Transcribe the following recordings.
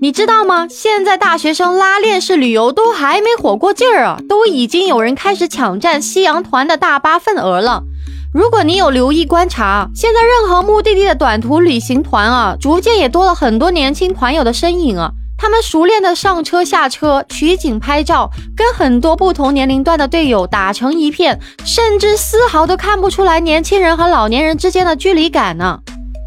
你知道吗？现在大学生拉链式旅游都还没火过劲儿啊，都已经有人开始抢占夕阳团的大巴份额了。如果你有留意观察，现在任何目的地的短途旅行团啊，逐渐也多了很多年轻团友的身影啊。他们熟练的上车下车，取景拍照，跟很多不同年龄段的队友打成一片，甚至丝毫都看不出来年轻人和老年人之间的距离感呢。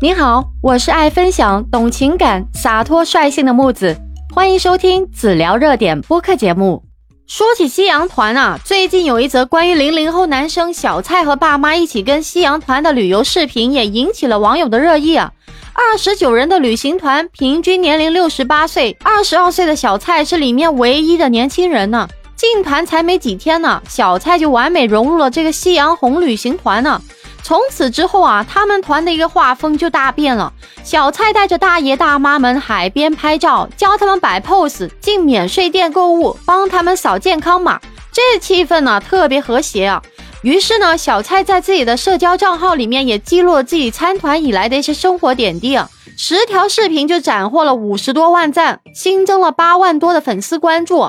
你好，我是爱分享、懂情感、洒脱率性的木子，欢迎收听子聊热点播客节目。说起夕阳团啊，最近有一则关于零零后男生小蔡和爸妈一起跟夕阳团的旅游视频，也引起了网友的热议啊。二十九人的旅行团，平均年龄六十八岁，二十二岁的小蔡是里面唯一的年轻人呢。进团才没几天呢，小蔡就完美融入了这个夕阳红旅行团呢。从此之后啊，他们团的一个画风就大变了。小蔡带着大爷大妈们海边拍照，教他们摆 pose，进免税店购物，帮他们扫健康码，这气氛呢特别和谐啊。于是呢，小蔡在自己的社交账号里面也记录了自己参团以来的一些生活点滴啊，十条视频就斩获了五十多万赞，新增了八万多的粉丝关注。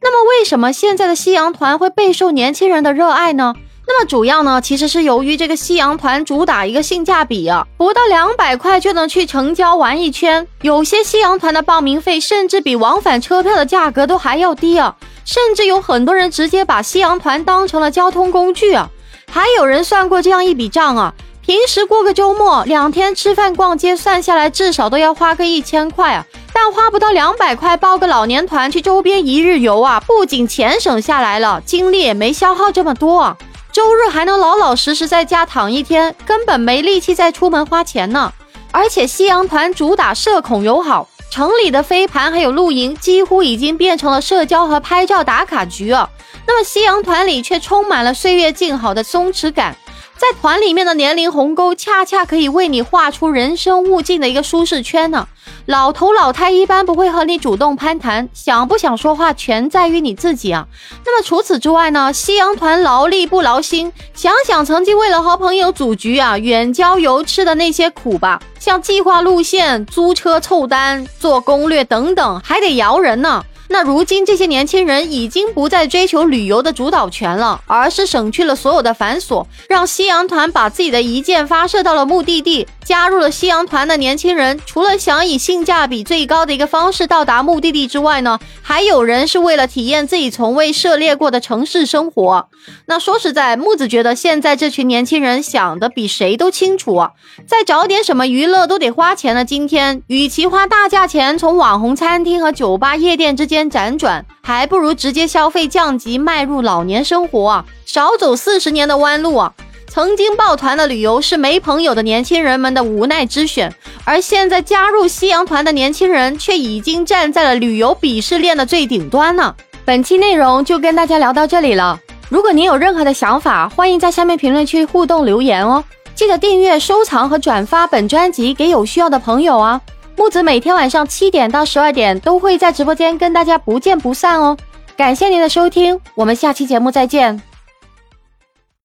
那么，为什么现在的夕阳团会备受年轻人的热爱呢？那么主要呢，其实是由于这个夕阳团主打一个性价比啊，不到两百块就能去城郊玩一圈。有些夕阳团的报名费甚至比往返车票的价格都还要低啊，甚至有很多人直接把夕阳团当成了交通工具啊。还有人算过这样一笔账啊，平时过个周末，两天吃饭逛街算下来至少都要花个一千块啊，但花不到两百块包个老年团去周边一日游啊，不仅钱省下来了，精力也没消耗这么多啊。周日还能老老实实在家躺一天，根本没力气再出门花钱呢。而且夕阳团主打社恐友好，城里的飞盘还有露营，几乎已经变成了社交和拍照打卡局啊。那么夕阳团里却充满了岁月静好的松弛感。在团里面的年龄鸿沟，恰恰可以为你画出人生物境的一个舒适圈呢。老头老太一般不会和你主动攀谈，想不想说话全在于你自己啊。那么除此之外呢？夕阳团劳力不劳心，想想曾经为了和朋友组局啊，远郊游吃的那些苦吧，像计划路线、租车凑单、做攻略等等，还得摇人呢。那如今这些年轻人已经不再追求旅游的主导权了，而是省去了所有的繁琐，让夕阳团把自己的一键发射到了目的地。加入了夕阳团的年轻人，除了想以性价比最高的一个方式到达目的地之外呢，还有人是为了体验自己从未涉猎过的城市生活。那说实在，木子觉得现在这群年轻人想的比谁都清楚啊，再找点什么娱乐都得花钱的今天，与其花大价钱从网红餐厅和酒吧、夜店之间辗转，还不如直接消费降级，迈入老年生活啊，少走四十年的弯路啊。曾经抱团的旅游是没朋友的年轻人们的无奈之选，而现在加入夕阳团的年轻人却已经站在了旅游鄙视链的最顶端呢。本期内容就跟大家聊到这里了。如果您有任何的想法，欢迎在下面评论区互动留言哦。记得订阅、收藏和转发本专辑给有需要的朋友啊。木子每天晚上七点到十二点都会在直播间跟大家不见不散哦。感谢您的收听，我们下期节目再见。